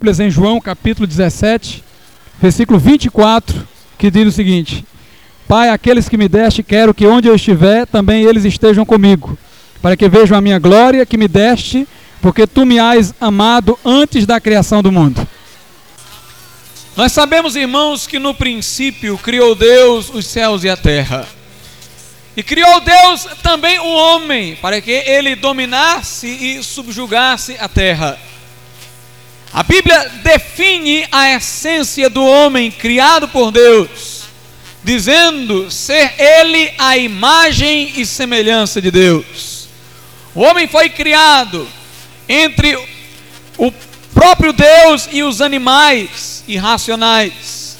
Bíblias em João capítulo 17, versículo 24, que diz o seguinte: Pai, aqueles que me deste, quero que onde eu estiver, também eles estejam comigo, para que vejam a minha glória que me deste, porque tu me has amado antes da criação do mundo. Nós sabemos, irmãos, que no princípio criou Deus os céus e a terra. E criou Deus também o homem, para que ele dominasse e subjugasse a terra. A Bíblia define a essência do homem criado por Deus, dizendo ser ele a imagem e semelhança de Deus. O homem foi criado entre o próprio Deus e os animais irracionais.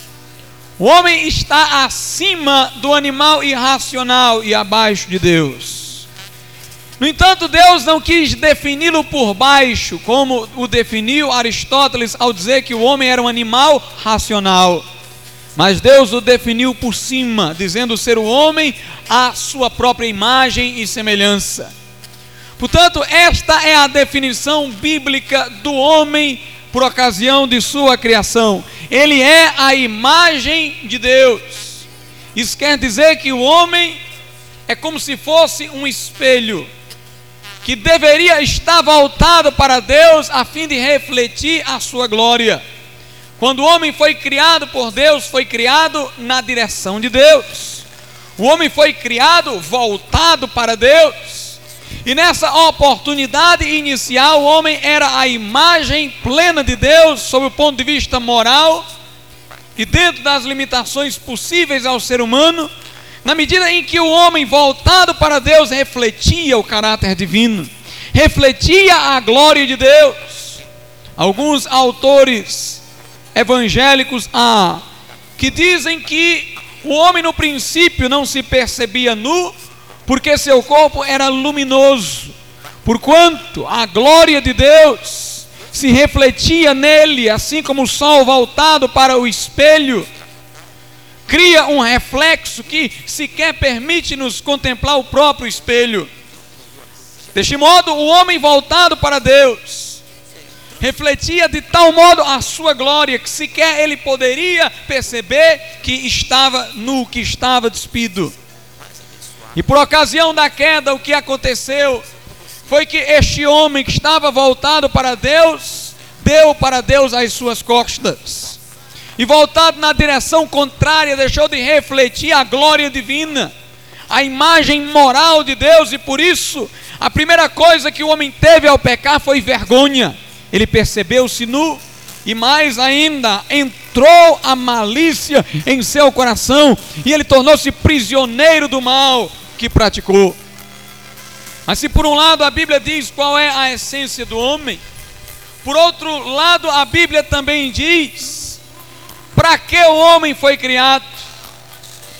O homem está acima do animal irracional e abaixo de Deus. No entanto, Deus não quis defini-lo por baixo, como o definiu Aristóteles ao dizer que o homem era um animal racional. Mas Deus o definiu por cima, dizendo ser o homem a sua própria imagem e semelhança. Portanto, esta é a definição bíblica do homem por ocasião de sua criação. Ele é a imagem de Deus. Isso quer dizer que o homem é como se fosse um espelho que deveria estar voltado para Deus a fim de refletir a sua glória. Quando o homem foi criado por Deus, foi criado na direção de Deus. O homem foi criado voltado para Deus. E nessa oportunidade inicial, o homem era a imagem plena de Deus, sob o ponto de vista moral, e dentro das limitações possíveis ao ser humano, na medida em que o homem voltado para Deus refletia o caráter divino, refletia a glória de Deus. Alguns autores evangélicos há que dizem que o homem no princípio não se percebia nu, porque seu corpo era luminoso, porquanto a glória de Deus se refletia nele, assim como o sol voltado para o espelho cria um reflexo que sequer permite-nos contemplar o próprio espelho. Deste modo, o homem voltado para Deus refletia de tal modo a sua glória que sequer ele poderia perceber que estava nu, que estava despido. E por ocasião da queda, o que aconteceu foi que este homem que estava voltado para Deus, deu para Deus as suas costas e voltado na direção contrária, deixou de refletir a glória divina, a imagem moral de Deus, e por isso, a primeira coisa que o homem teve ao pecar foi vergonha. Ele percebeu-se nu, e mais ainda, entrou a malícia em seu coração, e ele tornou-se prisioneiro do mal que praticou. Mas se por um lado a Bíblia diz qual é a essência do homem, por outro lado a Bíblia também diz para que o homem foi criado?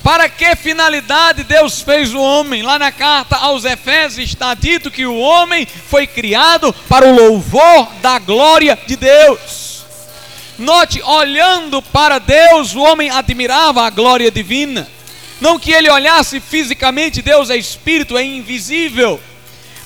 Para que finalidade Deus fez o homem? Lá na carta aos Efésios está dito que o homem foi criado para o louvor da glória de Deus. Note, olhando para Deus, o homem admirava a glória divina. Não que ele olhasse fisicamente, Deus é espírito, é invisível,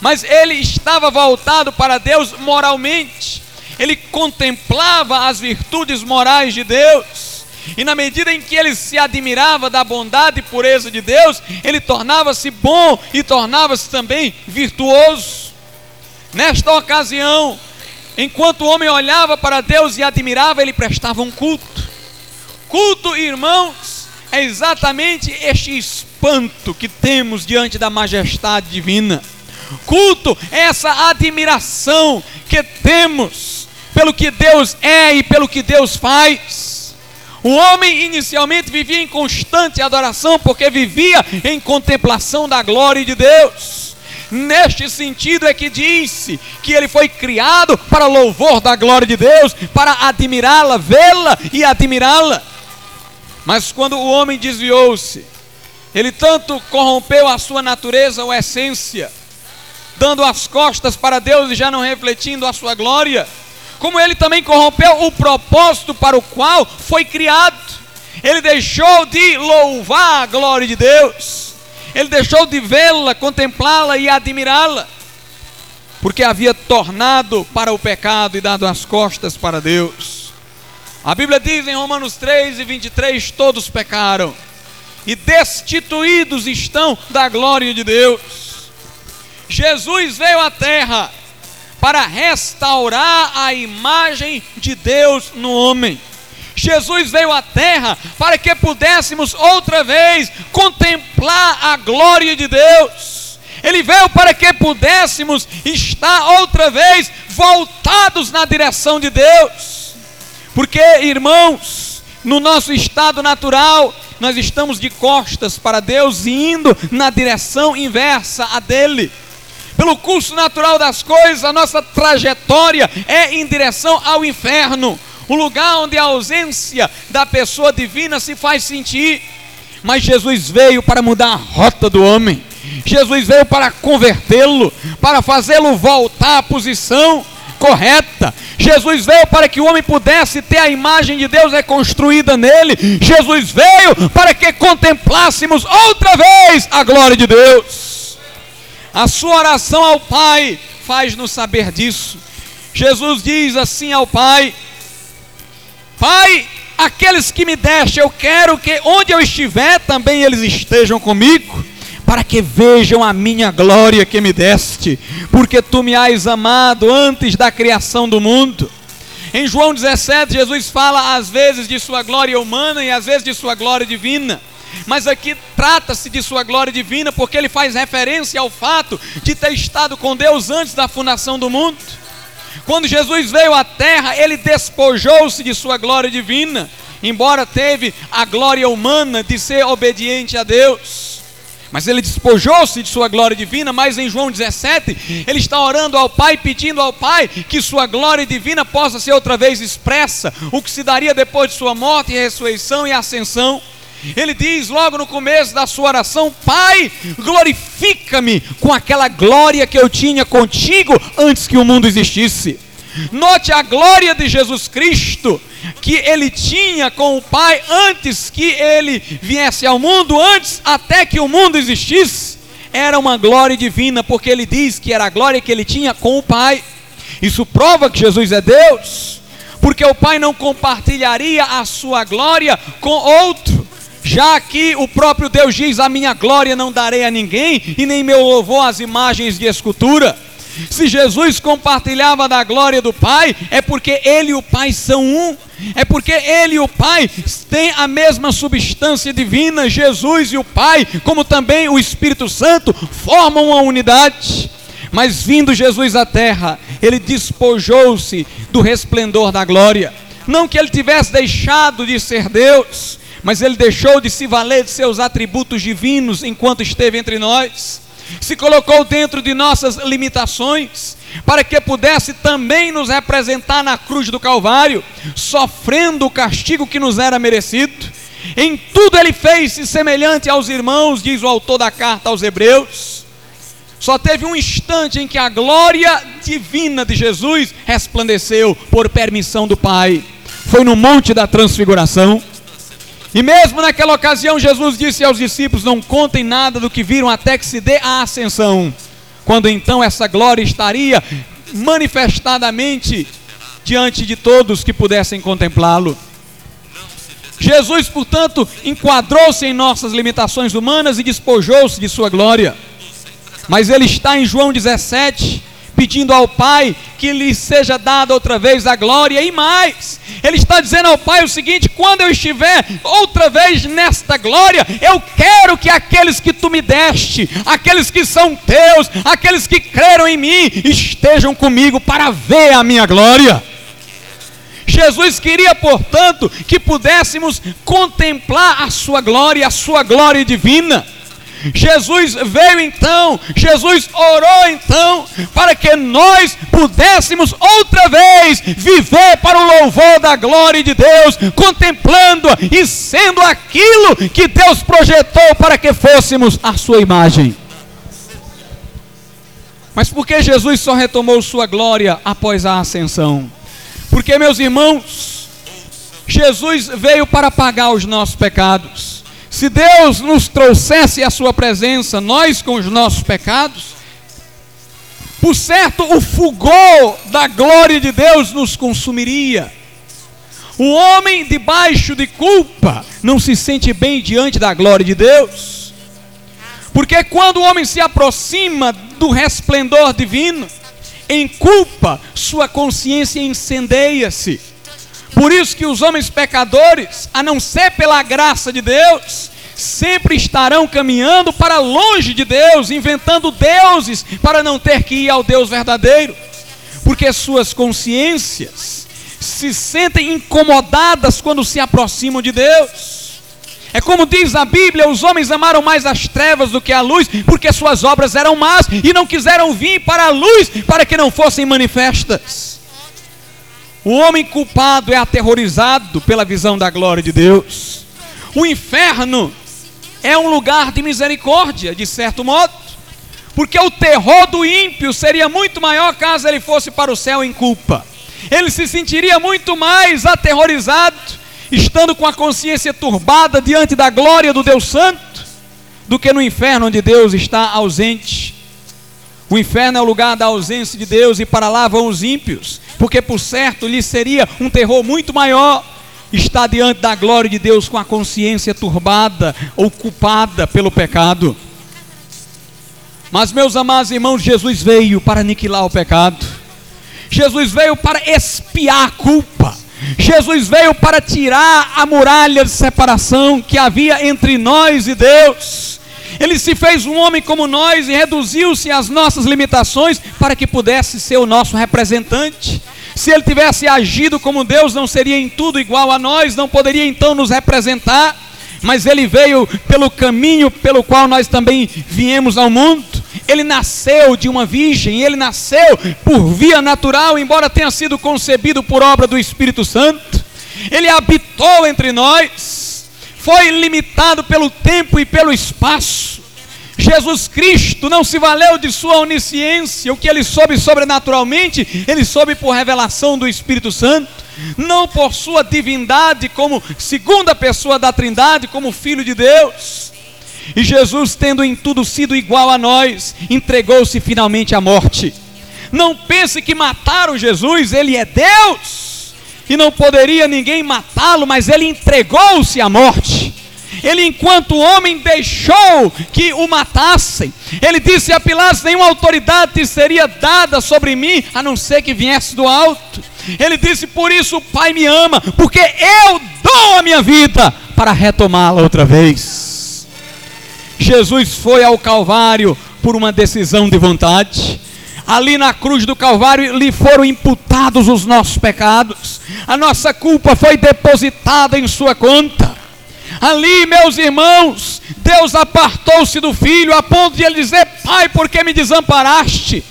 mas ele estava voltado para Deus moralmente ele contemplava as virtudes morais de Deus. E na medida em que ele se admirava da bondade e pureza de Deus, ele tornava-se bom e tornava-se também virtuoso. Nesta ocasião, enquanto o homem olhava para Deus e admirava, ele prestava um culto. Culto, irmãos, é exatamente este espanto que temos diante da majestade divina. Culto é essa admiração que temos pelo que Deus é e pelo que Deus faz. O homem inicialmente vivia em constante adoração, porque vivia em contemplação da glória de Deus. Neste sentido é que disse que ele foi criado para louvor da glória de Deus, para admirá-la, vê-la e admirá-la. Mas quando o homem desviou-se, ele tanto corrompeu a sua natureza ou essência, dando as costas para Deus e já não refletindo a sua glória, como ele também corrompeu o propósito para o qual foi criado. Ele deixou de louvar a glória de Deus, ele deixou de vê-la, contemplá-la e admirá-la. porque havia tornado para o pecado e dado as costas para Deus. A Bíblia diz em Romanos 3 e 23: todos pecaram e destituídos estão da glória de Deus. Jesus veio à terra para restaurar a imagem de Deus no homem. Jesus veio à terra para que pudéssemos outra vez contemplar a glória de Deus. Ele veio para que pudéssemos estar outra vez voltados na direção de Deus. Porque, irmãos, no nosso estado natural, nós estamos de costas para Deus e indo na direção inversa a dele. Pelo curso natural das coisas, a nossa trajetória é em direção ao inferno, o lugar onde a ausência da pessoa divina se faz sentir. Mas Jesus veio para mudar a rota do homem. Jesus veio para convertê-lo, para fazê-lo voltar à posição correta. Jesus veio para que o homem pudesse ter a imagem de Deus reconstruída nele. Jesus veio para que contemplássemos outra vez a glória de Deus. A sua oração ao Pai faz-nos saber disso. Jesus diz assim ao Pai: Pai, aqueles que me deste, eu quero que onde eu estiver também eles estejam comigo para que vejam a minha glória que me deste, porque tu me has amado antes da criação do mundo. Em João 17, Jesus fala às vezes de sua glória humana e às vezes de sua glória divina. Mas aqui trata-se de sua glória divina porque ele faz referência ao fato de ter estado com Deus antes da fundação do mundo. Quando Jesus veio à terra, ele despojou-se de sua glória divina, embora teve a glória humana de ser obediente a Deus. Mas ele despojou-se de sua glória divina, mas em João 17, ele está orando ao Pai, pedindo ao Pai que sua glória divina possa ser outra vez expressa, o que se daria depois de sua morte, ressurreição e ascensão. Ele diz logo no começo da sua oração: Pai, glorifica-me com aquela glória que eu tinha contigo antes que o mundo existisse. Note a glória de Jesus Cristo que ele tinha com o Pai antes que ele viesse ao mundo, antes até que o mundo existisse, era uma glória divina, porque ele diz que era a glória que ele tinha com o Pai. Isso prova que Jesus é Deus, porque o Pai não compartilharia a sua glória com outro. Já que o próprio Deus diz: A minha glória não darei a ninguém, e nem meu louvor às imagens de escultura. Se Jesus compartilhava da glória do Pai, é porque Ele e o Pai são um. É porque Ele e o Pai têm a mesma substância divina. Jesus e o Pai, como também o Espírito Santo, formam uma unidade. Mas vindo Jesus à terra, ele despojou-se do resplendor da glória. Não que ele tivesse deixado de ser Deus, mas ele deixou de se valer de seus atributos divinos enquanto esteve entre nós se colocou dentro de nossas limitações, para que pudesse também nos representar na cruz do Calvário, sofrendo o castigo que nos era merecido. Em tudo ele fez-se semelhante aos irmãos, diz o autor da carta aos Hebreus. Só teve um instante em que a glória divina de Jesus resplandeceu por permissão do Pai. Foi no Monte da Transfiguração. E mesmo naquela ocasião, Jesus disse aos discípulos: Não contem nada do que viram até que se dê a ascensão, quando então essa glória estaria manifestadamente diante de todos que pudessem contemplá-lo. Jesus, portanto, enquadrou-se em nossas limitações humanas e despojou-se de sua glória. Mas ele está em João 17, pedindo ao Pai que lhe seja dada outra vez a glória e mais. Ele está dizendo ao Pai o seguinte: quando eu estiver outra vez nesta glória, eu quero que aqueles que tu me deste, aqueles que são teus, aqueles que creram em mim, estejam comigo para ver a minha glória. Jesus queria, portanto, que pudéssemos contemplar a sua glória, a sua glória divina. Jesus veio então, Jesus orou então, para que nós pudéssemos outra vez viver para o louvor da glória de Deus, contemplando e sendo aquilo que Deus projetou para que fôssemos a sua imagem. Mas por que Jesus só retomou sua glória após a ascensão? Porque, meus irmãos, Jesus veio para pagar os nossos pecados. Se Deus nos trouxesse a sua presença, nós com os nossos pecados, Por certo, o fulgor da glória de Deus nos consumiria. O homem debaixo de culpa não se sente bem diante da glória de Deus. Porque quando o homem se aproxima do resplendor divino, em culpa, sua consciência incendeia-se. Por isso que os homens pecadores, a não ser pela graça de Deus, sempre estarão caminhando para longe de Deus, inventando deuses para não ter que ir ao Deus verdadeiro, porque suas consciências se sentem incomodadas quando se aproximam de Deus. É como diz a Bíblia: os homens amaram mais as trevas do que a luz, porque suas obras eram más e não quiseram vir para a luz para que não fossem manifestas. O homem culpado é aterrorizado pela visão da glória de Deus. O inferno é um lugar de misericórdia, de certo modo, porque o terror do ímpio seria muito maior caso ele fosse para o céu em culpa. Ele se sentiria muito mais aterrorizado, estando com a consciência turbada diante da glória do Deus Santo, do que no inferno onde Deus está ausente. O inferno é o lugar da ausência de Deus e para lá vão os ímpios, porque por certo lhe seria um terror muito maior está diante da glória de Deus com a consciência turbada ou culpada pelo pecado. Mas, meus amados irmãos, Jesus veio para aniquilar o pecado, Jesus veio para expiar a culpa, Jesus veio para tirar a muralha de separação que havia entre nós e Deus. Ele se fez um homem como nós e reduziu-se às nossas limitações para que pudesse ser o nosso representante. Se ele tivesse agido como Deus, não seria em tudo igual a nós, não poderia então nos representar, mas ele veio pelo caminho pelo qual nós também viemos ao mundo. Ele nasceu de uma virgem, ele nasceu por via natural, embora tenha sido concebido por obra do Espírito Santo. Ele habitou entre nós, foi limitado pelo tempo e pelo espaço Jesus Cristo não se valeu de sua onisciência, o que ele soube sobrenaturalmente, ele soube por revelação do Espírito Santo, não por sua divindade como segunda pessoa da Trindade, como filho de Deus. E Jesus, tendo em tudo sido igual a nós, entregou-se finalmente à morte. Não pense que mataram Jesus, ele é Deus, e não poderia ninguém matá-lo, mas ele entregou-se à morte. Ele, enquanto homem, deixou que o matassem. Ele disse a Pilatos: Nenhuma autoridade seria dada sobre mim, a não ser que viesse do alto. Ele disse: Por isso o Pai me ama, porque eu dou a minha vida para retomá-la outra vez. Jesus foi ao Calvário por uma decisão de vontade. Ali na cruz do Calvário lhe foram imputados os nossos pecados, a nossa culpa foi depositada em sua conta. Ali, meus irmãos, Deus apartou-se do filho a ponto de ele dizer: Pai, por que me desamparaste?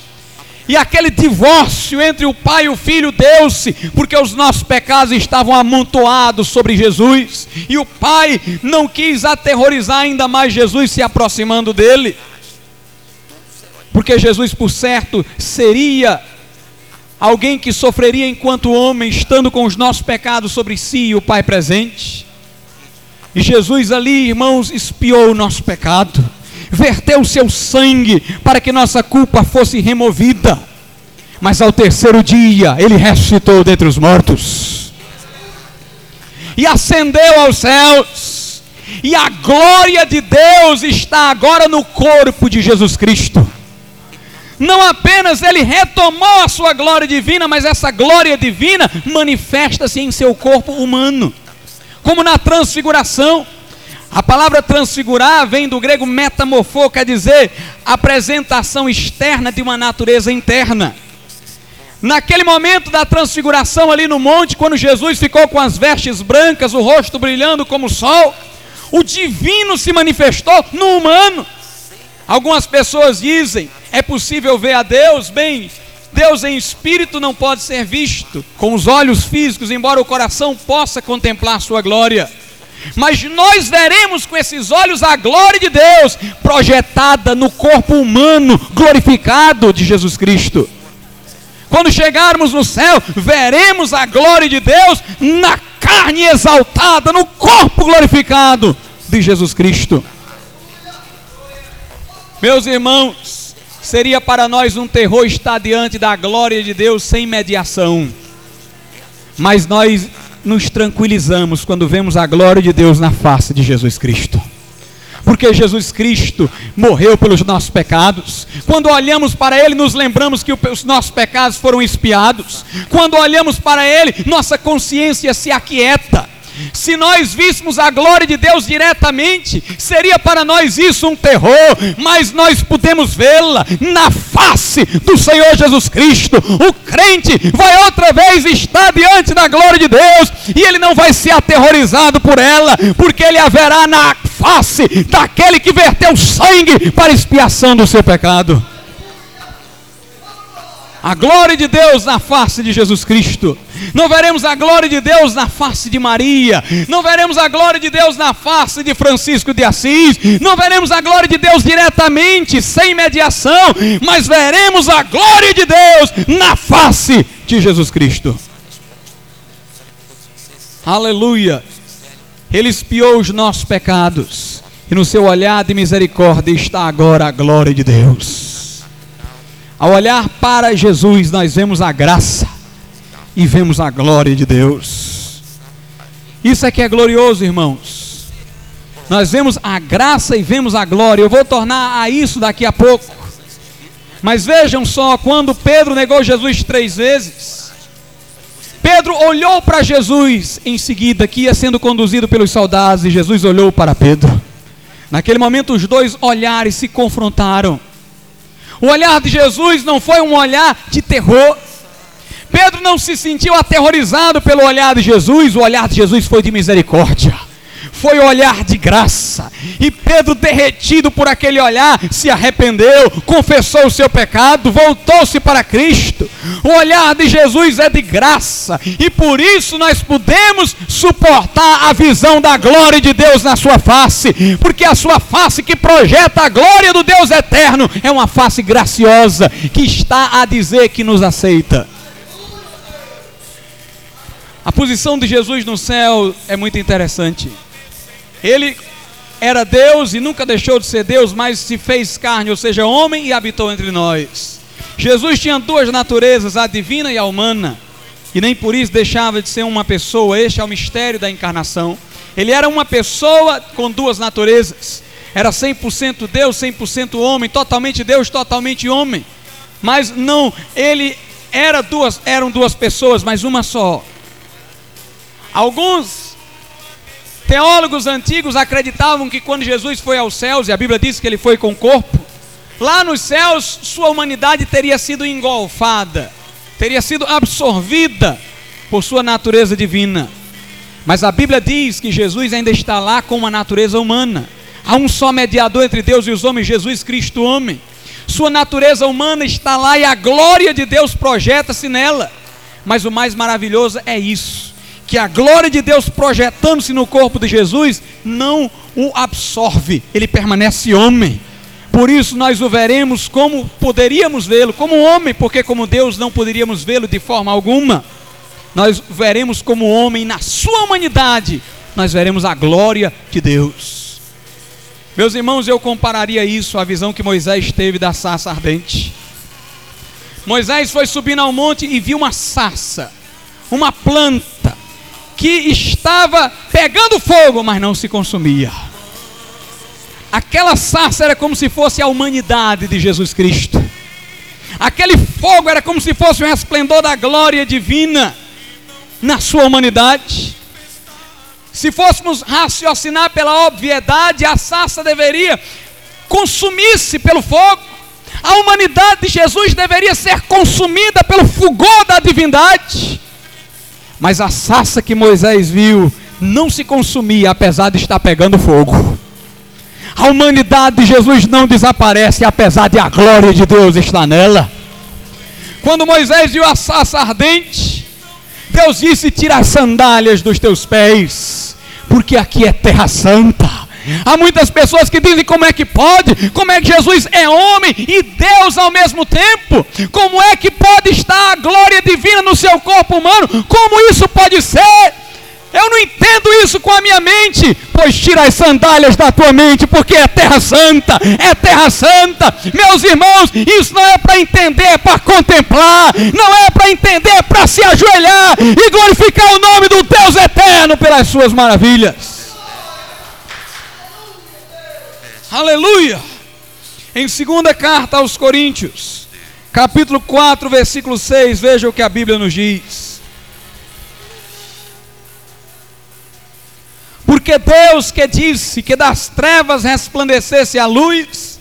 E aquele divórcio entre o pai e o filho deu-se, porque os nossos pecados estavam amontoados sobre Jesus, e o pai não quis aterrorizar ainda mais Jesus se aproximando dele, porque Jesus, por certo, seria alguém que sofreria enquanto homem, estando com os nossos pecados sobre si e o pai presente. Jesus ali, irmãos, espiou o nosso pecado, verteu o seu sangue para que nossa culpa fosse removida. Mas ao terceiro dia, ele ressuscitou dentre os mortos e ascendeu aos céus. E a glória de Deus está agora no corpo de Jesus Cristo. Não apenas ele retomou a sua glória divina, mas essa glória divina manifesta-se em seu corpo humano como na transfiguração. A palavra transfigurar vem do grego metamorfo, quer dizer apresentação externa de uma natureza interna. Naquele momento da transfiguração ali no monte, quando Jesus ficou com as vestes brancas, o rosto brilhando como o sol, o divino se manifestou no humano. Algumas pessoas dizem: é possível ver a Deus? Bem, Deus em espírito não pode ser visto com os olhos físicos, embora o coração possa contemplar sua glória. Mas nós veremos com esses olhos a glória de Deus projetada no corpo humano glorificado de Jesus Cristo. Quando chegarmos no céu, veremos a glória de Deus na carne exaltada, no corpo glorificado de Jesus Cristo. Meus irmãos, seria para nós um terror estar diante da glória de Deus sem mediação. Mas nós nos tranquilizamos quando vemos a glória de Deus na face de Jesus Cristo. Porque Jesus Cristo morreu pelos nossos pecados. Quando olhamos para Ele, nos lembramos que os nossos pecados foram expiados. Quando olhamos para Ele, nossa consciência se aquieta. Se nós víssemos a glória de Deus diretamente, seria para nós isso um terror, mas nós podemos vê-la na face do Senhor Jesus Cristo. O crente vai outra vez estar diante da glória de Deus e ele não vai ser aterrorizado por ela, porque ele haverá na face daquele que verteu sangue para expiação do seu pecado a glória de Deus na face de Jesus Cristo, não veremos a glória de Deus na face de Maria, não veremos a glória de Deus na face de Francisco de Assis, não veremos a glória de Deus diretamente, sem mediação, mas veremos a glória de Deus na face de Jesus Cristo. Aleluia! Ele espiou os nossos pecados, e no seu olhar de misericórdia está agora a glória de Deus. Ao olhar para Jesus, nós vemos a graça e vemos a glória de Deus. Isso é que é glorioso, irmãos. Nós vemos a graça e vemos a glória. Eu vou tornar a isso daqui a pouco. Mas vejam só, quando Pedro negou Jesus três vezes, Pedro olhou para Jesus em seguida, que ia sendo conduzido pelos soldados, e Jesus olhou para Pedro. Naquele momento, os dois olhares se confrontaram. O olhar de Jesus não foi um olhar de terror. Pedro não se sentiu aterrorizado pelo olhar de Jesus, o olhar de Jesus foi de misericórdia foi olhar de graça. E Pedro, derretido por aquele olhar, se arrependeu, confessou o seu pecado, voltou-se para Cristo. O olhar de Jesus é de graça, e por isso nós podemos suportar a visão da glória de Deus na sua face, porque a sua face que projeta a glória do Deus eterno é uma face graciosa que está a dizer que nos aceita. A posição de Jesus no céu é muito interessante. Ele era Deus e nunca deixou de ser Deus, mas se fez carne, ou seja, homem e habitou entre nós. Jesus tinha duas naturezas, a divina e a humana, e nem por isso deixava de ser uma pessoa. Este é o mistério da encarnação. Ele era uma pessoa com duas naturezas. Era 100% Deus, 100% homem, totalmente Deus, totalmente homem. Mas não, ele era duas, eram duas pessoas, mas uma só. Alguns Teólogos antigos acreditavam que quando Jesus foi aos céus, e a Bíblia diz que ele foi com corpo, lá nos céus sua humanidade teria sido engolfada, teria sido absorvida por sua natureza divina. Mas a Bíblia diz que Jesus ainda está lá com uma natureza humana. Há um só mediador entre Deus e os homens, Jesus Cristo, homem. Sua natureza humana está lá e a glória de Deus projeta-se nela. Mas o mais maravilhoso é isso que a glória de Deus projetando-se no corpo de Jesus não o absorve, ele permanece homem. Por isso nós o veremos como poderíamos vê-lo, como homem, porque como Deus não poderíamos vê-lo de forma alguma. Nós veremos como homem na sua humanidade, nós veremos a glória de Deus. Meus irmãos, eu compararia isso à visão que Moisés teve da sarça ardente. Moisés foi subindo ao monte e viu uma sarça, uma planta que estava pegando fogo, mas não se consumia. Aquela sarça era como se fosse a humanidade de Jesus Cristo. Aquele fogo era como se fosse o resplendor da glória divina na sua humanidade. Se fôssemos raciocinar pela obviedade, a sarça deveria consumir-se pelo fogo. A humanidade de Jesus deveria ser consumida pelo fulgor da divindade. Mas a sassa que Moisés viu não se consumia, apesar de estar pegando fogo. A humanidade de Jesus não desaparece, apesar de a glória de Deus estar nela. Quando Moisés viu a sassa ardente, Deus disse: Tira as sandálias dos teus pés, porque aqui é terra santa. Há muitas pessoas que dizem como é que pode, como é que Jesus é homem e Deus ao mesmo tempo, como é que pode estar a glória divina no seu corpo humano, como isso pode ser? Eu não entendo isso com a minha mente pois tira as sandálias da tua mente, porque é terra santa, é terra santa. Meus irmãos, isso não é para entender, é para contemplar, não é para entender, é para se ajoelhar e glorificar o nome do Deus eterno pelas suas maravilhas. Aleluia! Em segunda carta aos Coríntios, capítulo 4, versículo 6, veja o que a Bíblia nos diz. Porque Deus que disse que das trevas resplandecesse a luz,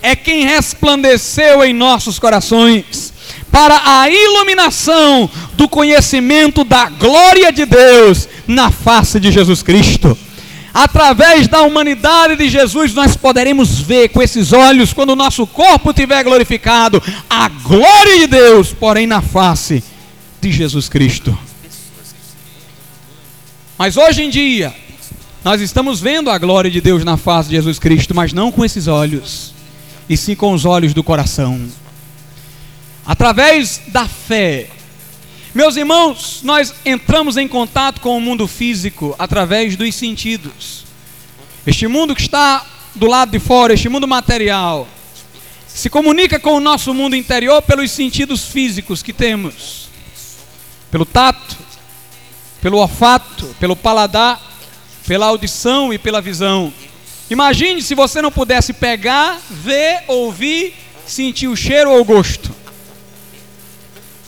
é quem resplandeceu em nossos corações, para a iluminação do conhecimento da glória de Deus na face de Jesus Cristo. Através da humanidade de Jesus, nós poderemos ver com esses olhos, quando o nosso corpo estiver glorificado, a glória de Deus, porém na face de Jesus Cristo. Mas hoje em dia, nós estamos vendo a glória de Deus na face de Jesus Cristo, mas não com esses olhos, e sim com os olhos do coração. Através da fé, meus irmãos, nós entramos em contato com o mundo físico através dos sentidos. Este mundo que está do lado de fora, este mundo material, se comunica com o nosso mundo interior pelos sentidos físicos que temos: pelo tato, pelo olfato, pelo paladar, pela audição e pela visão. Imagine se você não pudesse pegar, ver, ouvir, sentir o cheiro ou o gosto.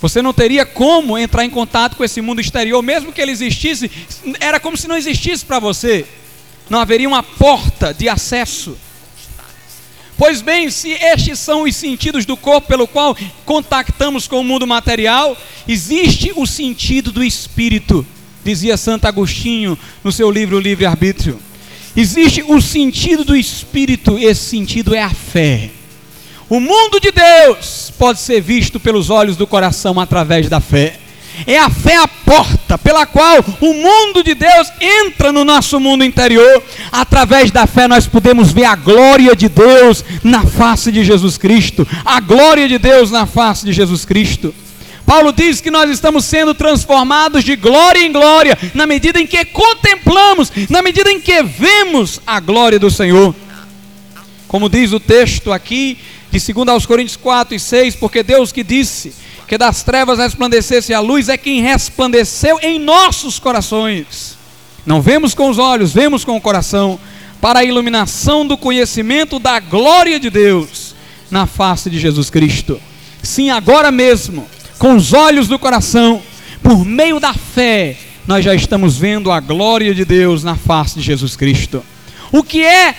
Você não teria como entrar em contato com esse mundo exterior, mesmo que ele existisse, era como se não existisse para você. Não haveria uma porta de acesso. Pois bem, se estes são os sentidos do corpo pelo qual contactamos com o mundo material, existe o sentido do espírito, dizia Santo Agostinho no seu livro Livre Arbítrio. Existe o sentido do espírito, esse sentido é a fé. O mundo de Deus pode ser visto pelos olhos do coração através da fé. É a fé a porta pela qual o mundo de Deus entra no nosso mundo interior. Através da fé nós podemos ver a glória de Deus na face de Jesus Cristo. A glória de Deus na face de Jesus Cristo. Paulo diz que nós estamos sendo transformados de glória em glória, na medida em que contemplamos, na medida em que vemos a glória do Senhor. Como diz o texto aqui, de 2 aos Coríntios 4 e 6, porque Deus que disse que das trevas resplandecesse a luz é quem resplandeceu em nossos corações. Não vemos com os olhos, vemos com o coração, para a iluminação do conhecimento da glória de Deus na face de Jesus Cristo. Sim, agora mesmo, com os olhos do coração, por meio da fé, nós já estamos vendo a glória de Deus na face de Jesus Cristo. O que é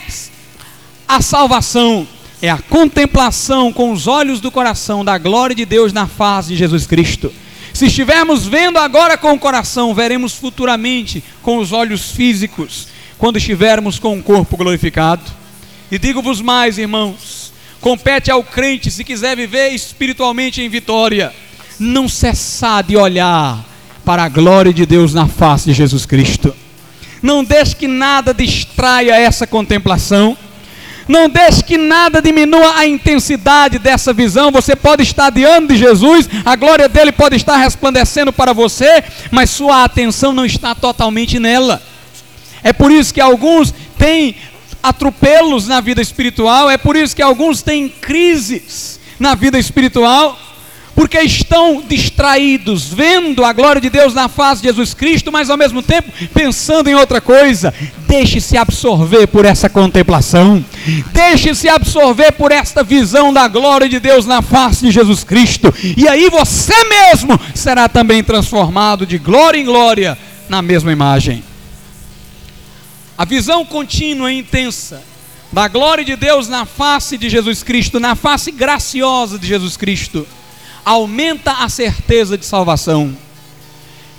a salvação? É a contemplação com os olhos do coração da glória de Deus na face de Jesus Cristo. Se estivermos vendo agora com o coração, veremos futuramente com os olhos físicos, quando estivermos com o corpo glorificado. E digo-vos mais, irmãos: compete ao crente, se quiser viver espiritualmente em vitória, não cessar de olhar para a glória de Deus na face de Jesus Cristo. Não deixe que nada distraia essa contemplação não deixe que nada diminua a intensidade dessa visão. Você pode estar diante de Jesus, a glória dele pode estar resplandecendo para você, mas sua atenção não está totalmente nela. É por isso que alguns têm atropelos na vida espiritual, é por isso que alguns têm crises na vida espiritual porque estão distraídos, vendo a glória de Deus na face de Jesus Cristo, mas ao mesmo tempo pensando em outra coisa. Deixe-se absorver por essa contemplação, deixe-se absorver por esta visão da glória de Deus na face de Jesus Cristo, e aí você mesmo será também transformado de glória em glória na mesma imagem. A visão contínua e intensa da glória de Deus na face de Jesus Cristo, na face graciosa de Jesus Cristo aumenta a certeza de salvação.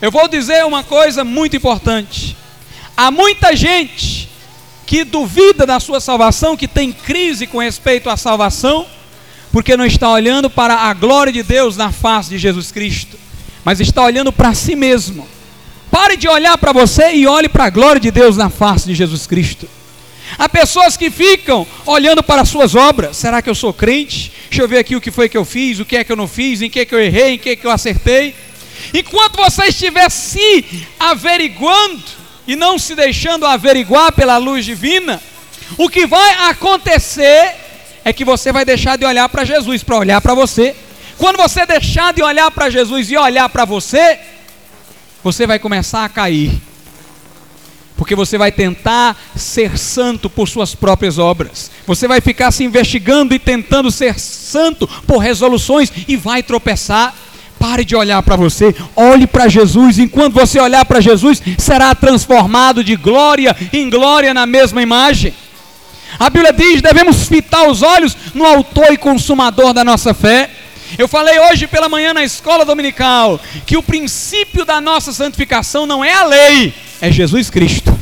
Eu vou dizer uma coisa muito importante. Há muita gente que duvida da sua salvação, que tem crise com respeito à salvação, porque não está olhando para a glória de Deus na face de Jesus Cristo, mas está olhando para si mesmo. Pare de olhar para você e olhe para a glória de Deus na face de Jesus Cristo. Há pessoas que ficam olhando para as suas obras. Será que eu sou crente? Deixa eu ver aqui o que foi que eu fiz, o que é que eu não fiz, em que é que eu errei, em que é que eu acertei. Enquanto você estiver se averiguando e não se deixando averiguar pela luz divina, o que vai acontecer é que você vai deixar de olhar para Jesus para olhar para você. Quando você deixar de olhar para Jesus e olhar para você, você vai começar a cair. Porque você vai tentar ser santo por suas próprias obras. Você vai ficar se investigando e tentando ser santo por resoluções e vai tropeçar. Pare de olhar para você, olhe para Jesus. Enquanto você olhar para Jesus, será transformado de glória em glória na mesma imagem. A Bíblia diz: devemos fitar os olhos no Autor e Consumador da nossa fé. Eu falei hoje pela manhã na escola dominical que o princípio da nossa santificação não é a lei, é Jesus Cristo.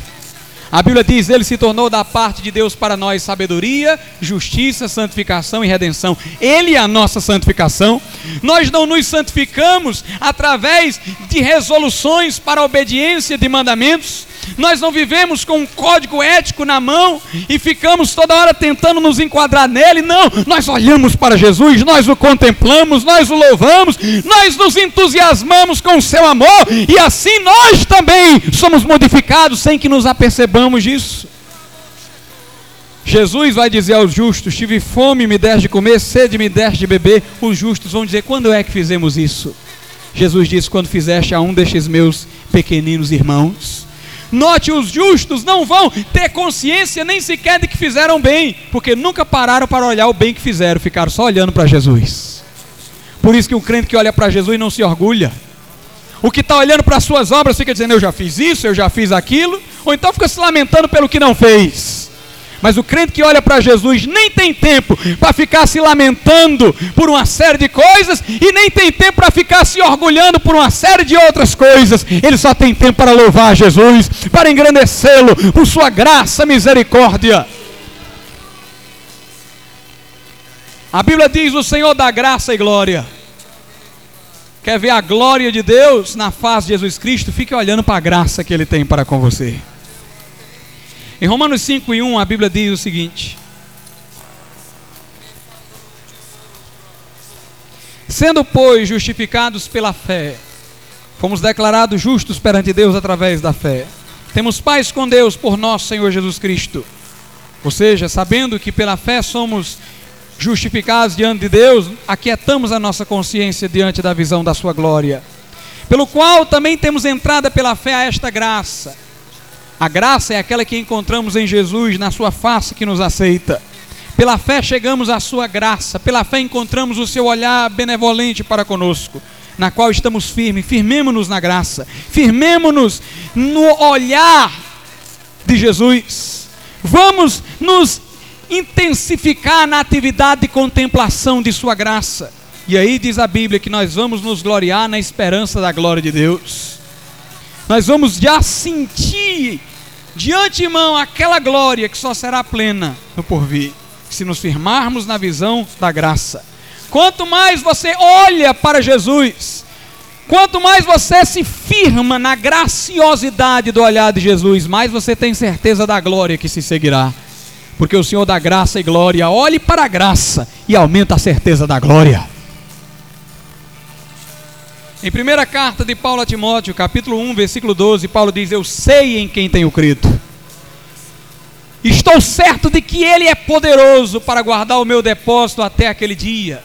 A Bíblia diz: Ele se tornou da parte de Deus para nós sabedoria, justiça, santificação e redenção. Ele é a nossa santificação. Nós não nos santificamos através de resoluções para obediência de mandamentos. Nós não vivemos com um código ético na mão e ficamos toda hora tentando nos enquadrar nele. Não, nós olhamos para Jesus, nós o contemplamos, nós o louvamos, nós nos entusiasmamos com o seu amor e assim nós também somos modificados sem que nos apercebamos disso. Jesus vai dizer aos justos: Tive fome, me deste de comer, sede, me deste de beber. Os justos vão dizer: Quando é que fizemos isso? Jesus disse: Quando fizeste a um destes meus pequeninos irmãos. Note, os justos não vão ter consciência nem sequer de que fizeram bem, porque nunca pararam para olhar o bem que fizeram, ficaram só olhando para Jesus. Por isso que o crente que olha para Jesus não se orgulha. O que está olhando para as suas obras fica dizendo, eu já fiz isso, eu já fiz aquilo, ou então fica se lamentando pelo que não fez. Mas o crente que olha para Jesus nem tem tempo para ficar se lamentando por uma série de coisas e nem tem tempo para ficar se orgulhando por uma série de outras coisas. Ele só tem tempo para louvar Jesus, para engrandecê-lo por sua graça, misericórdia. A Bíblia diz: o Senhor dá graça e glória. Quer ver a glória de Deus na face de Jesus Cristo? Fique olhando para a graça que Ele tem para com você. Em Romanos 5 e 1 a Bíblia diz o seguinte: Sendo, pois, justificados pela fé, fomos declarados justos perante Deus através da fé. Temos paz com Deus por nosso Senhor Jesus Cristo. Ou seja, sabendo que pela fé somos justificados diante de Deus, aquietamos a nossa consciência diante da visão da Sua glória. Pelo qual também temos entrada pela fé a esta graça a graça é aquela que encontramos em Jesus, na sua face que nos aceita. Pela fé chegamos à sua graça, pela fé encontramos o seu olhar benevolente para conosco, na qual estamos firmes. Firmemo-nos na graça, firmemo-nos no olhar de Jesus. Vamos nos intensificar na atividade de contemplação de Sua graça. E aí diz a Bíblia que nós vamos nos gloriar na esperança da glória de Deus. Nós vamos já sentir de antemão aquela glória que só será plena no porvir, se nos firmarmos na visão da graça. Quanto mais você olha para Jesus, quanto mais você se firma na graciosidade do olhar de Jesus, mais você tem certeza da glória que se seguirá. Porque o Senhor dá graça e glória, olhe para a graça e aumenta a certeza da glória. Em primeira carta de Paulo a Timóteo, capítulo 1, versículo 12, Paulo diz: Eu sei em quem tenho crido. Estou certo de que Ele é poderoso para guardar o meu depósito até aquele dia.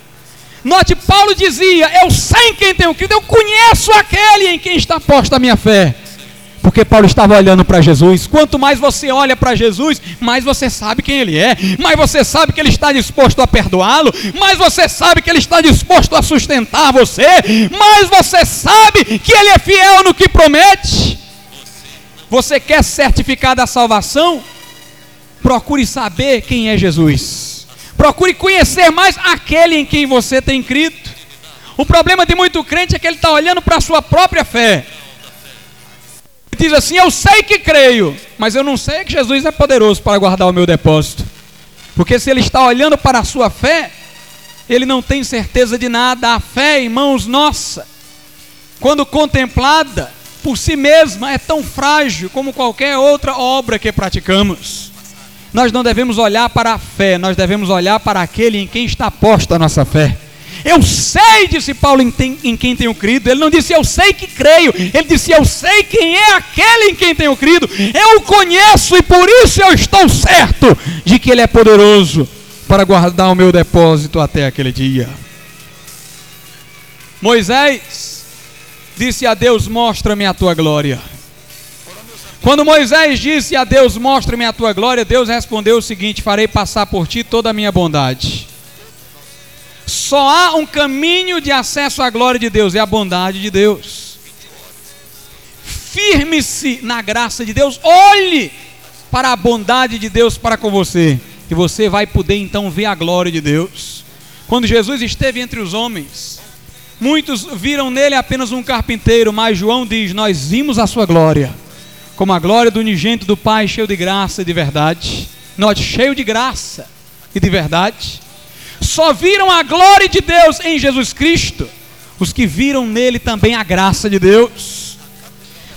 Note, Paulo dizia: Eu sei em quem tenho crido, eu conheço aquele em quem está posta a minha fé. Porque Paulo estava olhando para Jesus. Quanto mais você olha para Jesus, mais você sabe quem Ele é, mais você sabe que Ele está disposto a perdoá-lo, mais você sabe que Ele está disposto a sustentar você, mais você sabe que Ele é fiel no que promete. Você quer certificar da salvação? Procure saber quem é Jesus. Procure conhecer mais aquele em quem você tem crido. O problema de muito crente é que ele está olhando para a sua própria fé diz assim: Eu sei que creio, mas eu não sei que Jesus é poderoso para guardar o meu depósito. Porque se ele está olhando para a sua fé, ele não tem certeza de nada. A fé, irmãos, nossa, quando contemplada por si mesma, é tão frágil como qualquer outra obra que praticamos. Nós não devemos olhar para a fé, nós devemos olhar para aquele em quem está posta a nossa fé. Eu sei, disse Paulo, em, tem, em, quem tenho crido. Ele não disse eu sei que creio. Ele disse eu sei quem é aquele em quem tenho crido. Eu o conheço e por isso eu estou certo de que ele é poderoso para guardar o meu depósito até aquele dia. Moisés disse a Deus: Mostra-me a tua glória. Quando Moisés disse a Deus: Mostra-me a tua glória, Deus respondeu o seguinte: Farei passar por ti toda a minha bondade. Só há um caminho de acesso à glória de Deus, é a bondade de Deus. Firme-se na graça de Deus, olhe para a bondade de Deus para com você, e você vai poder então ver a glória de Deus. Quando Jesus esteve entre os homens, muitos viram nele apenas um carpinteiro, mas João diz: Nós vimos a sua glória, como a glória do unigento do Pai, cheio de graça e de verdade. Nós, cheio de graça e de verdade só viram a glória de Deus em Jesus Cristo os que viram nele também a graça de Deus.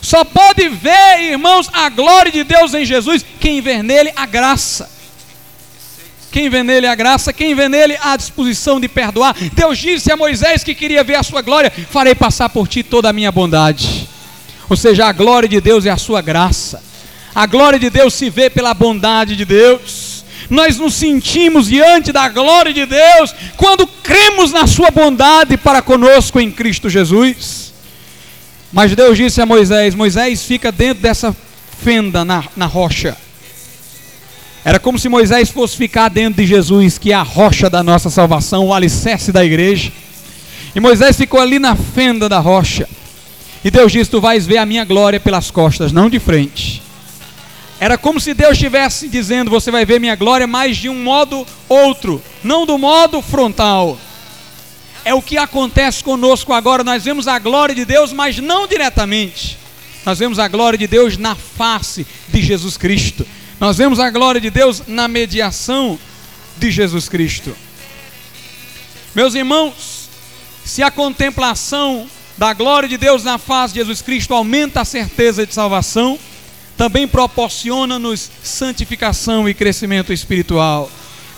Só pode ver, irmãos, a glória de Deus em Jesus quem vê nele a graça. Quem vê nele a graça, quem vê nele a disposição de perdoar. Deus disse a Moisés que queria ver a sua glória: farei passar por ti toda a minha bondade. Ou seja, a glória de Deus é a sua graça. A glória de Deus se vê pela bondade de Deus nós nos sentimos diante da glória de Deus quando cremos na Sua bondade para conosco em Cristo Jesus. Mas Deus disse a Moisés: Moisés fica dentro dessa fenda na, na rocha. Era como se Moisés fosse ficar dentro de Jesus, que é a rocha da nossa salvação, o alicerce da igreja. E Moisés ficou ali na fenda da rocha. E Deus disse: Tu vais ver a minha glória pelas costas, não de frente. Era como se Deus estivesse dizendo: Você vai ver minha glória, mas de um modo outro, não do modo frontal. É o que acontece conosco agora. Nós vemos a glória de Deus, mas não diretamente. Nós vemos a glória de Deus na face de Jesus Cristo. Nós vemos a glória de Deus na mediação de Jesus Cristo. Meus irmãos, se a contemplação da glória de Deus na face de Jesus Cristo aumenta a certeza de salvação, também proporciona-nos santificação e crescimento espiritual.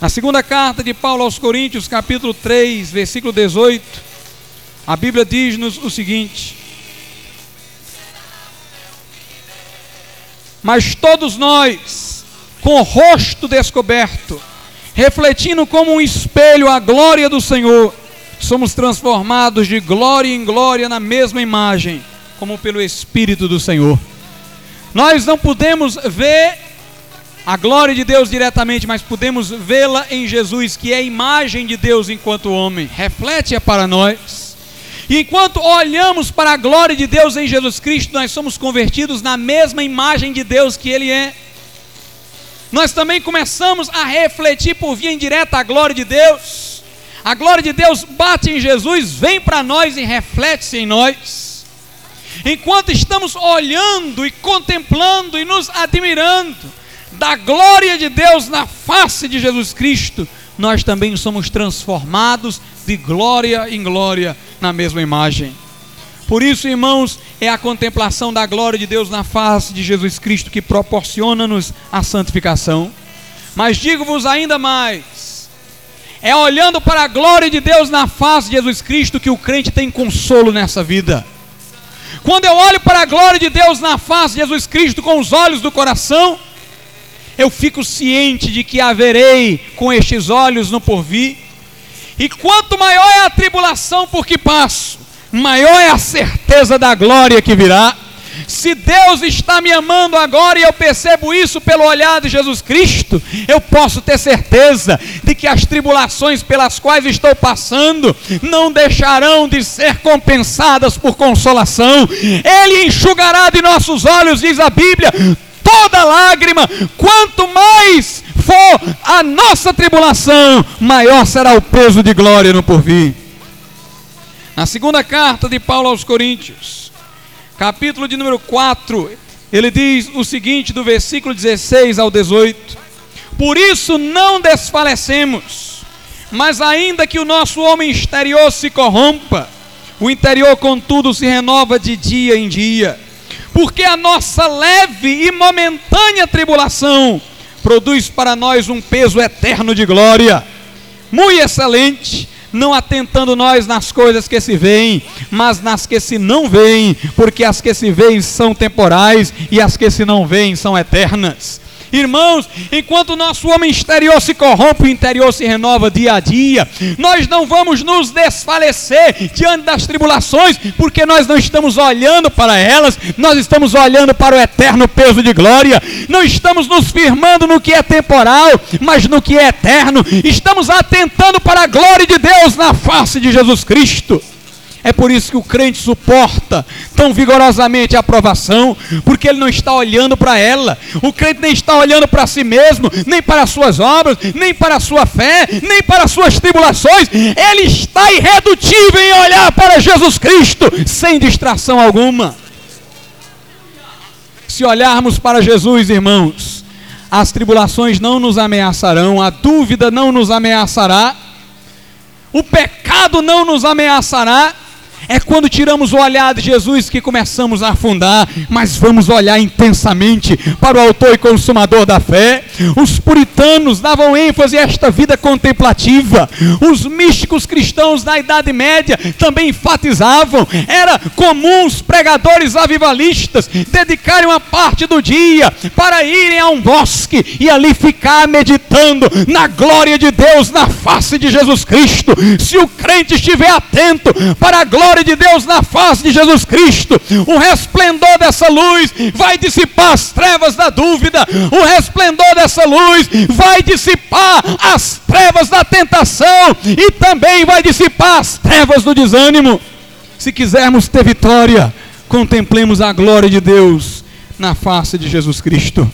Na segunda carta de Paulo aos Coríntios, capítulo 3, versículo 18, a Bíblia diz-nos o seguinte: Mas todos nós, com o rosto descoberto, refletindo como um espelho a glória do Senhor, somos transformados de glória em glória na mesma imagem, como pelo Espírito do Senhor. Nós não podemos ver a glória de Deus diretamente, mas podemos vê-la em Jesus, que é a imagem de Deus enquanto homem. Reflete-a para nós. E enquanto olhamos para a glória de Deus em Jesus Cristo, nós somos convertidos na mesma imagem de Deus que Ele é. Nós também começamos a refletir por via indireta a glória de Deus. A glória de Deus bate em Jesus, vem para nós e reflete-se em nós. Enquanto estamos olhando e contemplando e nos admirando da glória de Deus na face de Jesus Cristo, nós também somos transformados de glória em glória na mesma imagem. Por isso, irmãos, é a contemplação da glória de Deus na face de Jesus Cristo que proporciona-nos a santificação. Mas digo-vos ainda mais: é olhando para a glória de Deus na face de Jesus Cristo que o crente tem consolo nessa vida. Quando eu olho para a glória de Deus na face de Jesus Cristo com os olhos do coração, eu fico ciente de que haverei com estes olhos no porvir. E quanto maior é a tribulação por que passo, maior é a certeza da glória que virá. Se Deus está me amando agora e eu percebo isso pelo olhar de Jesus Cristo, eu posso ter certeza de que as tribulações pelas quais estou passando não deixarão de ser compensadas por consolação. Ele enxugará de nossos olhos, diz a Bíblia, toda lágrima, quanto mais for a nossa tribulação, maior será o peso de glória no porvir. Na segunda carta de Paulo aos Coríntios, capítulo de número 4, ele diz o seguinte, do versículo 16 ao 18: Por isso não desfalecemos, mas ainda que o nosso homem exterior se corrompa, o interior, contudo, se renova de dia em dia, porque a nossa leve e momentânea tribulação produz para nós um peso eterno de glória, muito excelente não atentando nós nas coisas que se veem, mas nas que se não veem, porque as que se veem são temporais e as que se não veem são eternas. Irmãos, enquanto o nosso homem exterior se corrompe, o interior se renova dia a dia. Nós não vamos nos desfalecer diante das tribulações, porque nós não estamos olhando para elas, nós estamos olhando para o eterno peso de glória. Não estamos nos firmando no que é temporal, mas no que é eterno. Estamos atentando para a glória de Deus na face de Jesus Cristo. É por isso que o crente suporta tão vigorosamente a aprovação, porque ele não está olhando para ela. O crente nem está olhando para si mesmo, nem para as suas obras, nem para a sua fé, nem para as suas tribulações. Ele está irredutível em olhar para Jesus Cristo, sem distração alguma. Se olharmos para Jesus, irmãos, as tribulações não nos ameaçarão, a dúvida não nos ameaçará, o pecado não nos ameaçará é quando tiramos o olhar de Jesus que começamos a afundar, mas vamos olhar intensamente para o autor e consumador da fé. Os puritanos davam ênfase a esta vida contemplativa. Os místicos cristãos da Idade Média também enfatizavam. Era comum os pregadores avivalistas dedicarem uma parte do dia para irem a um bosque e ali ficar meditando na glória de Deus, na face de Jesus Cristo. Se o crente estiver atento para a glória glória de Deus na face de Jesus Cristo. O resplendor dessa luz vai dissipar as trevas da dúvida. O resplendor dessa luz vai dissipar as trevas da tentação e também vai dissipar as trevas do desânimo. Se quisermos ter vitória, contemplemos a glória de Deus na face de Jesus Cristo.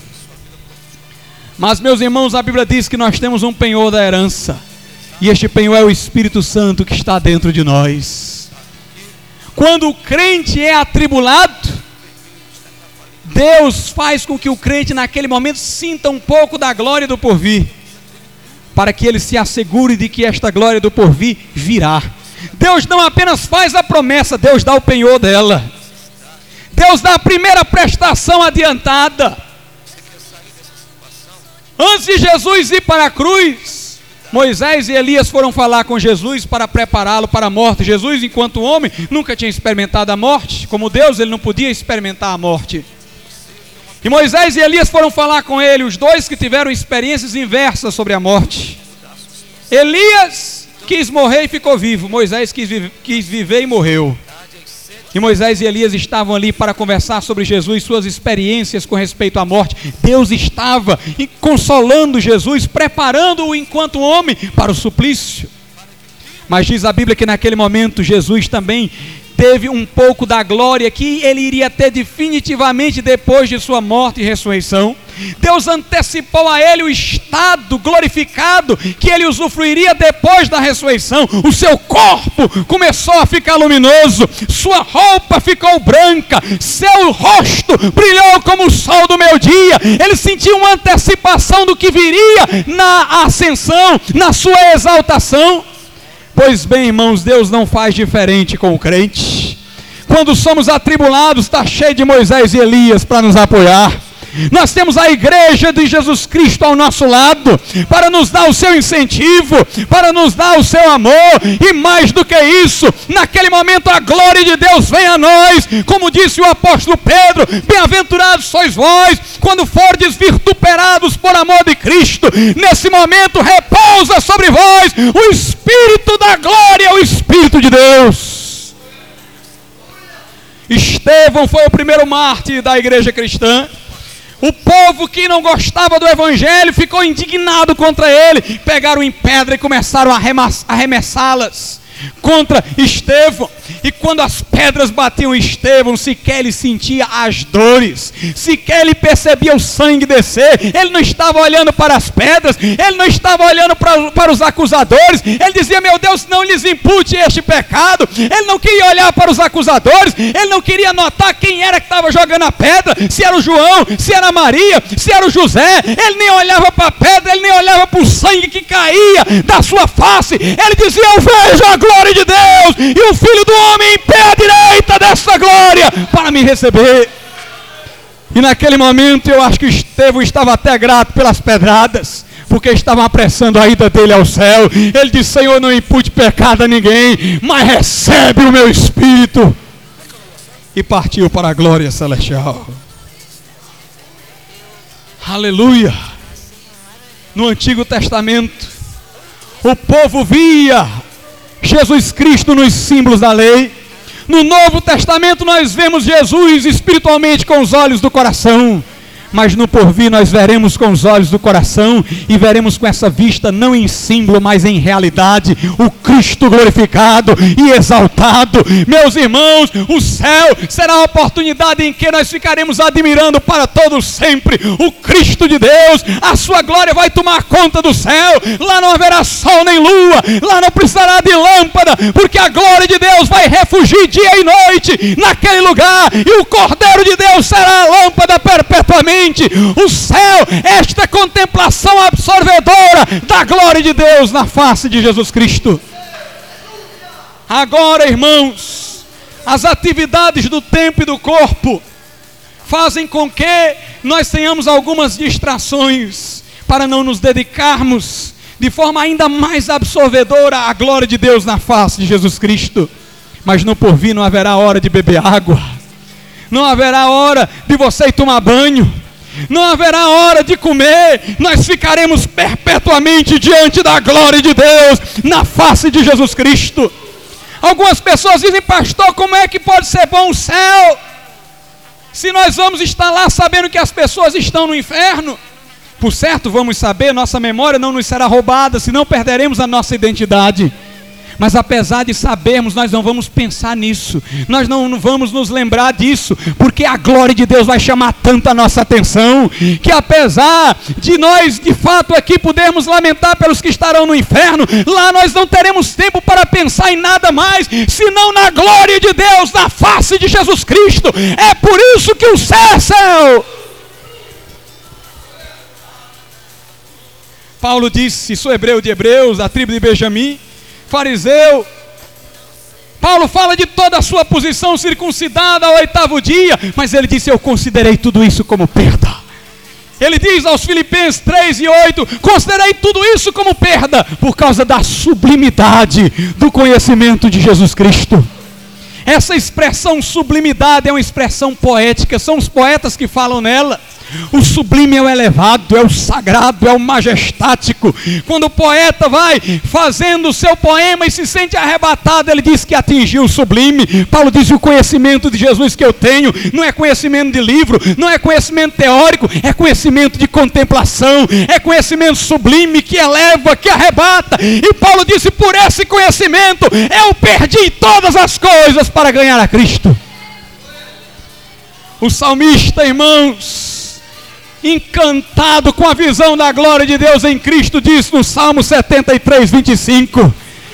Mas, meus irmãos, a Bíblia diz que nós temos um penhor da herança, e este penhor é o Espírito Santo que está dentro de nós. Quando o crente é atribulado, Deus faz com que o crente naquele momento sinta um pouco da glória do porvir, para que ele se assegure de que esta glória do porvir virá. Deus não apenas faz a promessa, Deus dá o penhor dela. Deus dá a primeira prestação adiantada. Antes de Jesus ir para a cruz, Moisés e Elias foram falar com Jesus para prepará-lo para a morte. Jesus, enquanto homem, nunca tinha experimentado a morte. Como Deus, ele não podia experimentar a morte. E Moisés e Elias foram falar com ele, os dois que tiveram experiências inversas sobre a morte. Elias quis morrer e ficou vivo. Moisés quis, quis viver e morreu. E Moisés e Elias estavam ali para conversar sobre Jesus, suas experiências com respeito à morte. Deus estava consolando Jesus, preparando-o enquanto homem para o suplício. Mas diz a Bíblia que naquele momento Jesus também teve um pouco da glória que ele iria ter definitivamente depois de sua morte e ressurreição. Deus antecipou a ele o estado glorificado que ele usufruiria depois da ressurreição. O seu corpo começou a ficar luminoso, sua roupa ficou branca, seu rosto brilhou como o sol do meio-dia. Ele sentiu uma antecipação do que viria na ascensão, na sua exaltação. Pois bem, irmãos, Deus não faz diferente com o crente. Quando somos atribulados, está cheio de Moisés e Elias para nos apoiar. Nós temos a igreja de Jesus Cristo ao nosso lado, para nos dar o seu incentivo, para nos dar o seu amor, e mais do que isso, naquele momento a glória de Deus vem a nós, como disse o apóstolo Pedro: Bem-aventurados sois vós, quando fordes vituperados por amor de Cristo, nesse momento repousa sobre vós o Espírito da glória, o Espírito de Deus. Estevão foi o primeiro mártir da igreja cristã. O povo que não gostava do evangelho ficou indignado contra ele. Pegaram em pedra e começaram a arremessá-las contra Estevão. E quando as pedras batiam Estevão, sequer ele sentia as dores, sequer ele percebia o sangue descer. Ele não estava olhando para as pedras, ele não estava olhando para, para os acusadores. Ele dizia: Meu Deus, não lhes impute este pecado. Ele não queria olhar para os acusadores, ele não queria notar quem era que estava jogando a pedra, se era o João, se era a Maria, se era o José. Ele nem olhava para a pedra, ele nem olhava para o sangue que caía da sua face. Ele dizia: Eu vejo a glória de Deus e o Filho do Homem em pé à direita dessa glória para me receber. E naquele momento eu acho que Estevão estava até grato pelas pedradas porque estavam apressando a ida dele ao céu. Ele disse: Senhor, não impute pecado a ninguém, mas recebe o meu espírito. E partiu para a glória celestial. Aleluia. No Antigo Testamento, o povo via Jesus Cristo nos símbolos da lei. No Novo Testamento, nós vemos Jesus espiritualmente com os olhos do coração mas no porvir nós veremos com os olhos do coração e veremos com essa vista, não em símbolo, mas em realidade, o Cristo glorificado e exaltado. Meus irmãos, o céu será a oportunidade em que nós ficaremos admirando para todos sempre o Cristo de Deus. A sua glória vai tomar conta do céu. Lá não haverá sol nem lua, lá não precisará de lâmpada, porque a glória de Deus vai refugir dia e noite naquele lugar, e o Cordeiro de Deus será a lâmpada perpetuamente o céu, esta contemplação absorvedora da glória de Deus na face de Jesus Cristo. Agora, irmãos, as atividades do tempo e do corpo fazem com que nós tenhamos algumas distrações para não nos dedicarmos de forma ainda mais absorvedora à glória de Deus na face de Jesus Cristo. Mas no porvir não haverá hora de beber água, não haverá hora de você ir tomar banho, não haverá hora de comer, nós ficaremos perpetuamente diante da glória de Deus, na face de Jesus Cristo. Algumas pessoas dizem, pastor, como é que pode ser bom o céu? Se nós vamos estar lá sabendo que as pessoas estão no inferno, por certo, vamos saber, nossa memória não nos será roubada, senão perderemos a nossa identidade. Mas apesar de sabermos, nós não vamos pensar nisso, nós não vamos nos lembrar disso, porque a glória de Deus vai chamar tanto a nossa atenção, que apesar de nós de fato aqui podermos lamentar pelos que estarão no inferno, lá nós não teremos tempo para pensar em nada mais, senão na glória de Deus, na face de Jesus Cristo. É por isso que o é céu. Paulo disse: sou hebreu de Hebreus, da tribo de Benjamim fariseu. Paulo fala de toda a sua posição circuncidada ao oitavo dia, mas ele disse: Eu considerei tudo isso como perda. Ele diz aos Filipenses 3 e 8: Considerei tudo isso como perda, por causa da sublimidade do conhecimento de Jesus Cristo. Essa expressão sublimidade é uma expressão poética, são os poetas que falam nela. O sublime é o elevado, é o sagrado, é o majestático. Quando o poeta vai fazendo o seu poema e se sente arrebatado, ele diz que atingiu o sublime. Paulo diz: o conhecimento de Jesus que eu tenho não é conhecimento de livro, não é conhecimento teórico, é conhecimento de contemplação, é conhecimento sublime que eleva, que arrebata. E Paulo disse: por esse conhecimento eu perdi todas as coisas para ganhar a Cristo. O salmista, irmãos, encantado com a visão da glória de Deus em Cristo, diz no Salmo 73, 25.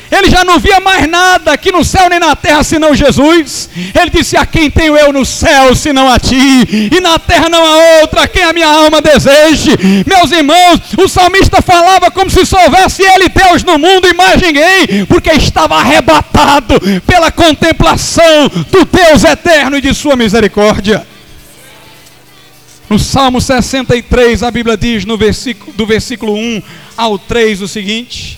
Ele já não via mais nada aqui no céu nem na terra senão Jesus. Ele disse: A quem tenho eu no céu senão a ti? E na terra não há outra a quem a minha alma deseje. Meus irmãos, o salmista falava como se só houvesse ele Deus no mundo e mais ninguém, porque estava arrebatado pela contemplação do Deus eterno e de sua misericórdia. No Salmo 63, a Bíblia diz no versículo, do versículo 1 ao 3 o seguinte: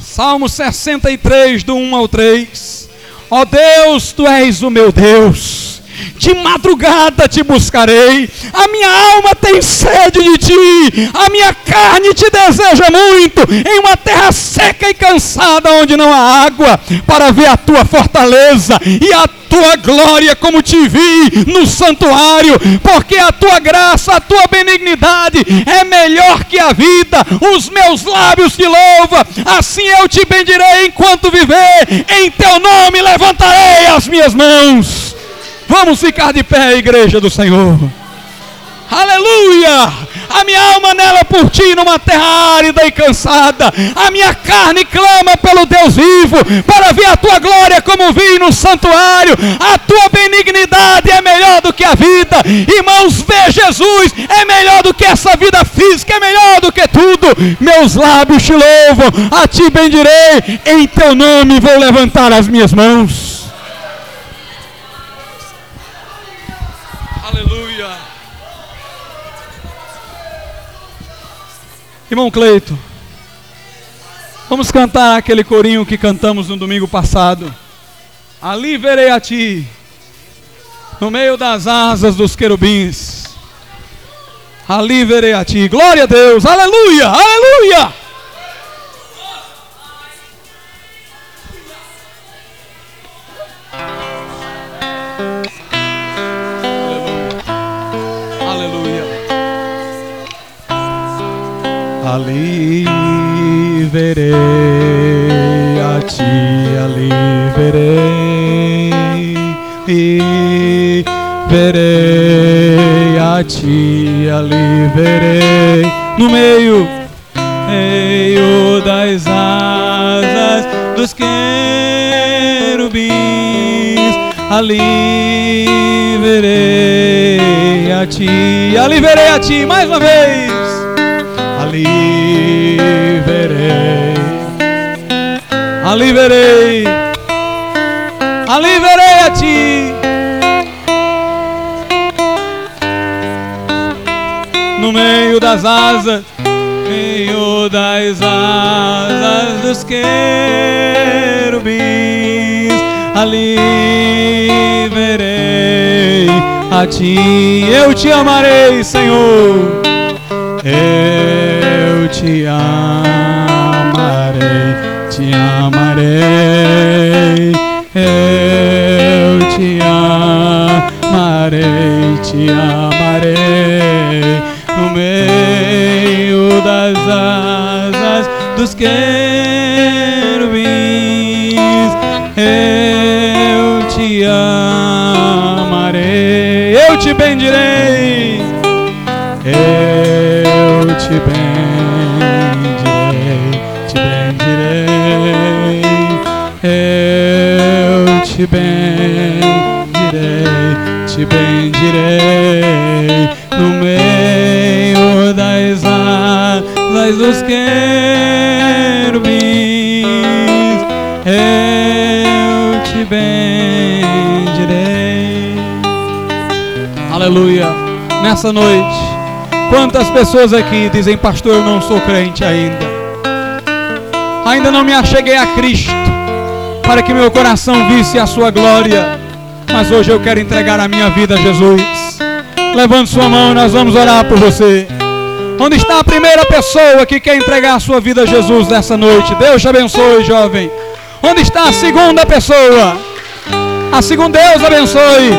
Salmo 63, do 1 ao 3. Ó oh Deus, tu és o meu Deus de madrugada te buscarei, a minha alma tem sede de ti, a minha carne te deseja muito, em uma terra seca e cansada, onde não há água, para ver a tua fortaleza e a tua glória, como te vi no santuário, porque a tua graça, a tua benignidade é melhor que a vida, os meus lábios te louvam, assim eu te bendirei enquanto viver, em teu nome levantarei as minhas mãos. Vamos ficar de pé, igreja do Senhor. Aleluia! A minha alma nela por ti, numa terra árida e cansada. A minha carne clama pelo Deus vivo, para ver a tua glória como vi no santuário. A tua benignidade é melhor do que a vida. Irmãos, ver Jesus é melhor do que essa vida física, é melhor do que tudo. Meus lábios te louvam, a ti bendirei. Em teu nome vou levantar as minhas mãos. Aleluia. Irmão Cleito, vamos cantar aquele corinho que cantamos no domingo passado. Ali verei a ti, no meio das asas dos querubins. Ali verei a ti. Glória a Deus. Aleluia. Aleluia. Uma vez ali verei, ali verei, ali verei a ti. No meio das asas, meio das asas dos querubins, ali verei a ti. Eu te amarei, Senhor. Eu te amarei, Nessa noite Quantas pessoas aqui dizem, pastor, eu não sou crente ainda. Ainda não me acheguei a Cristo para que meu coração visse a sua glória. Mas hoje eu quero entregar a minha vida a Jesus. Levante sua mão, nós vamos orar por você. Onde está a primeira pessoa que quer entregar a sua vida a Jesus nessa noite? Deus te abençoe, jovem. Onde está a segunda pessoa? A segunda, Deus abençoe.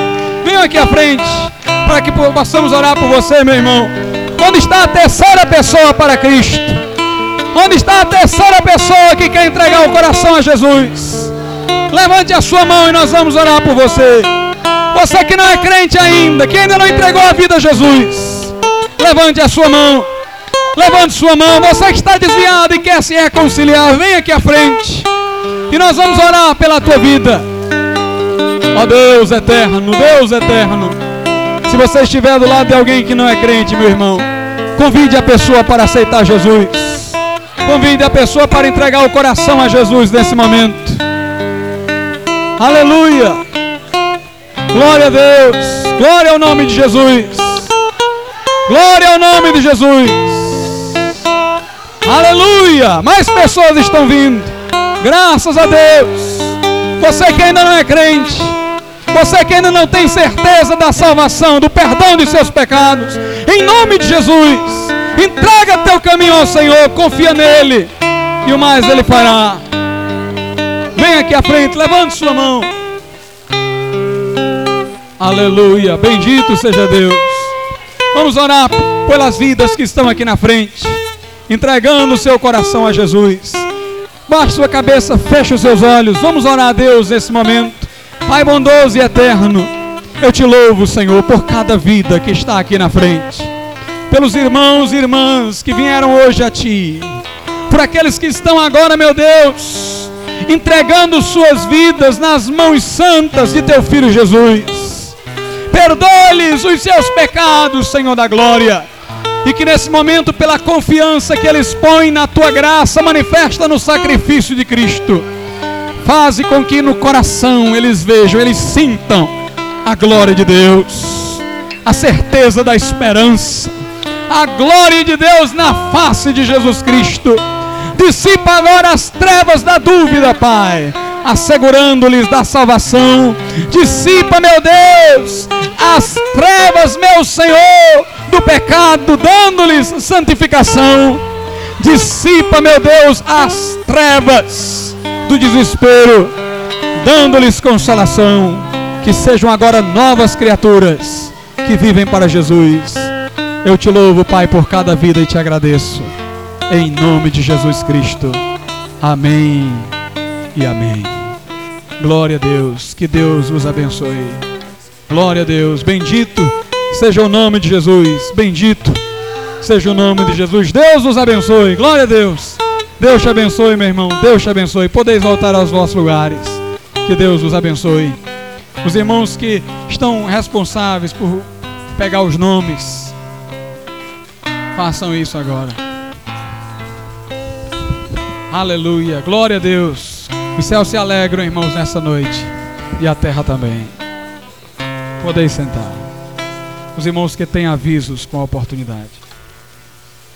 Venha aqui à frente para que possamos orar por você, meu irmão. Onde está a terceira pessoa para Cristo? Onde está a terceira pessoa que quer entregar o coração a Jesus? Levante a sua mão e nós vamos orar por você. Você que não é crente ainda, que ainda não entregou a vida a Jesus, levante a sua mão. Levante sua mão. Você que está desviado e quer se reconciliar, vem aqui à frente. E nós vamos orar pela tua vida. Ó Deus eterno, Deus eterno. Se você estiver do lado de alguém que não é crente, meu irmão, convide a pessoa para aceitar Jesus. Convide a pessoa para entregar o coração a Jesus nesse momento. Aleluia. Glória a Deus. Glória ao nome de Jesus. Glória ao nome de Jesus. Aleluia. Mais pessoas estão vindo. Graças a Deus. Você que ainda não é crente você que ainda não tem certeza da salvação, do perdão de seus pecados, em nome de Jesus, entrega teu caminho ao Senhor, confia nele, e o mais ele fará. Vem aqui à frente, levante sua mão. Aleluia, bendito seja Deus. Vamos orar pelas vidas que estão aqui na frente, entregando o seu coração a Jesus. Baixe sua cabeça, feche os seus olhos. Vamos orar a Deus nesse momento. Pai bondoso e eterno, eu te louvo, Senhor, por cada vida que está aqui na frente, pelos irmãos e irmãs que vieram hoje a Ti, por aqueles que estão agora, meu Deus, entregando suas vidas nas mãos santas de Teu Filho Jesus. Perdoe-lhes os seus pecados, Senhor da glória. E que nesse momento, pela confiança que eles põem na tua graça, manifesta no sacrifício de Cristo Faze com que no coração eles vejam, eles sintam a glória de Deus, a certeza da esperança, a glória de Deus na face de Jesus Cristo. Dissipa agora as trevas da dúvida, Pai, assegurando-lhes da salvação. Dissipa, meu Deus, as trevas, meu Senhor, do pecado, dando-lhes santificação. Dissipa, meu Deus, as trevas do desespero, dando-lhes consolação. Que sejam agora novas criaturas que vivem para Jesus. Eu te louvo, Pai, por cada vida e te agradeço. Em nome de Jesus Cristo. Amém e amém. Glória a Deus. Que Deus vos abençoe. Glória a Deus. Bendito seja o nome de Jesus. Bendito seja o nome de Jesus. Deus vos abençoe. Glória a Deus. Deus te abençoe, meu irmão. Deus te abençoe. Podeis voltar aos vossos lugares. Que Deus vos abençoe. Os irmãos que estão responsáveis por pegar os nomes, façam isso agora. Aleluia. Glória a Deus. Os céus se alegram, irmãos, nessa noite. E a terra também. Podeis sentar. Os irmãos que têm avisos com a oportunidade.